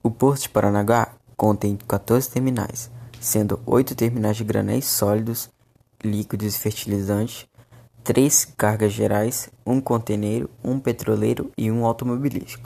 O Porto de Paranaguá contém 14 terminais, sendo 8 terminais de granéis sólidos, líquidos e fertilizantes, 3 cargas gerais, um conteneiro, um petroleiro e um automobilístico.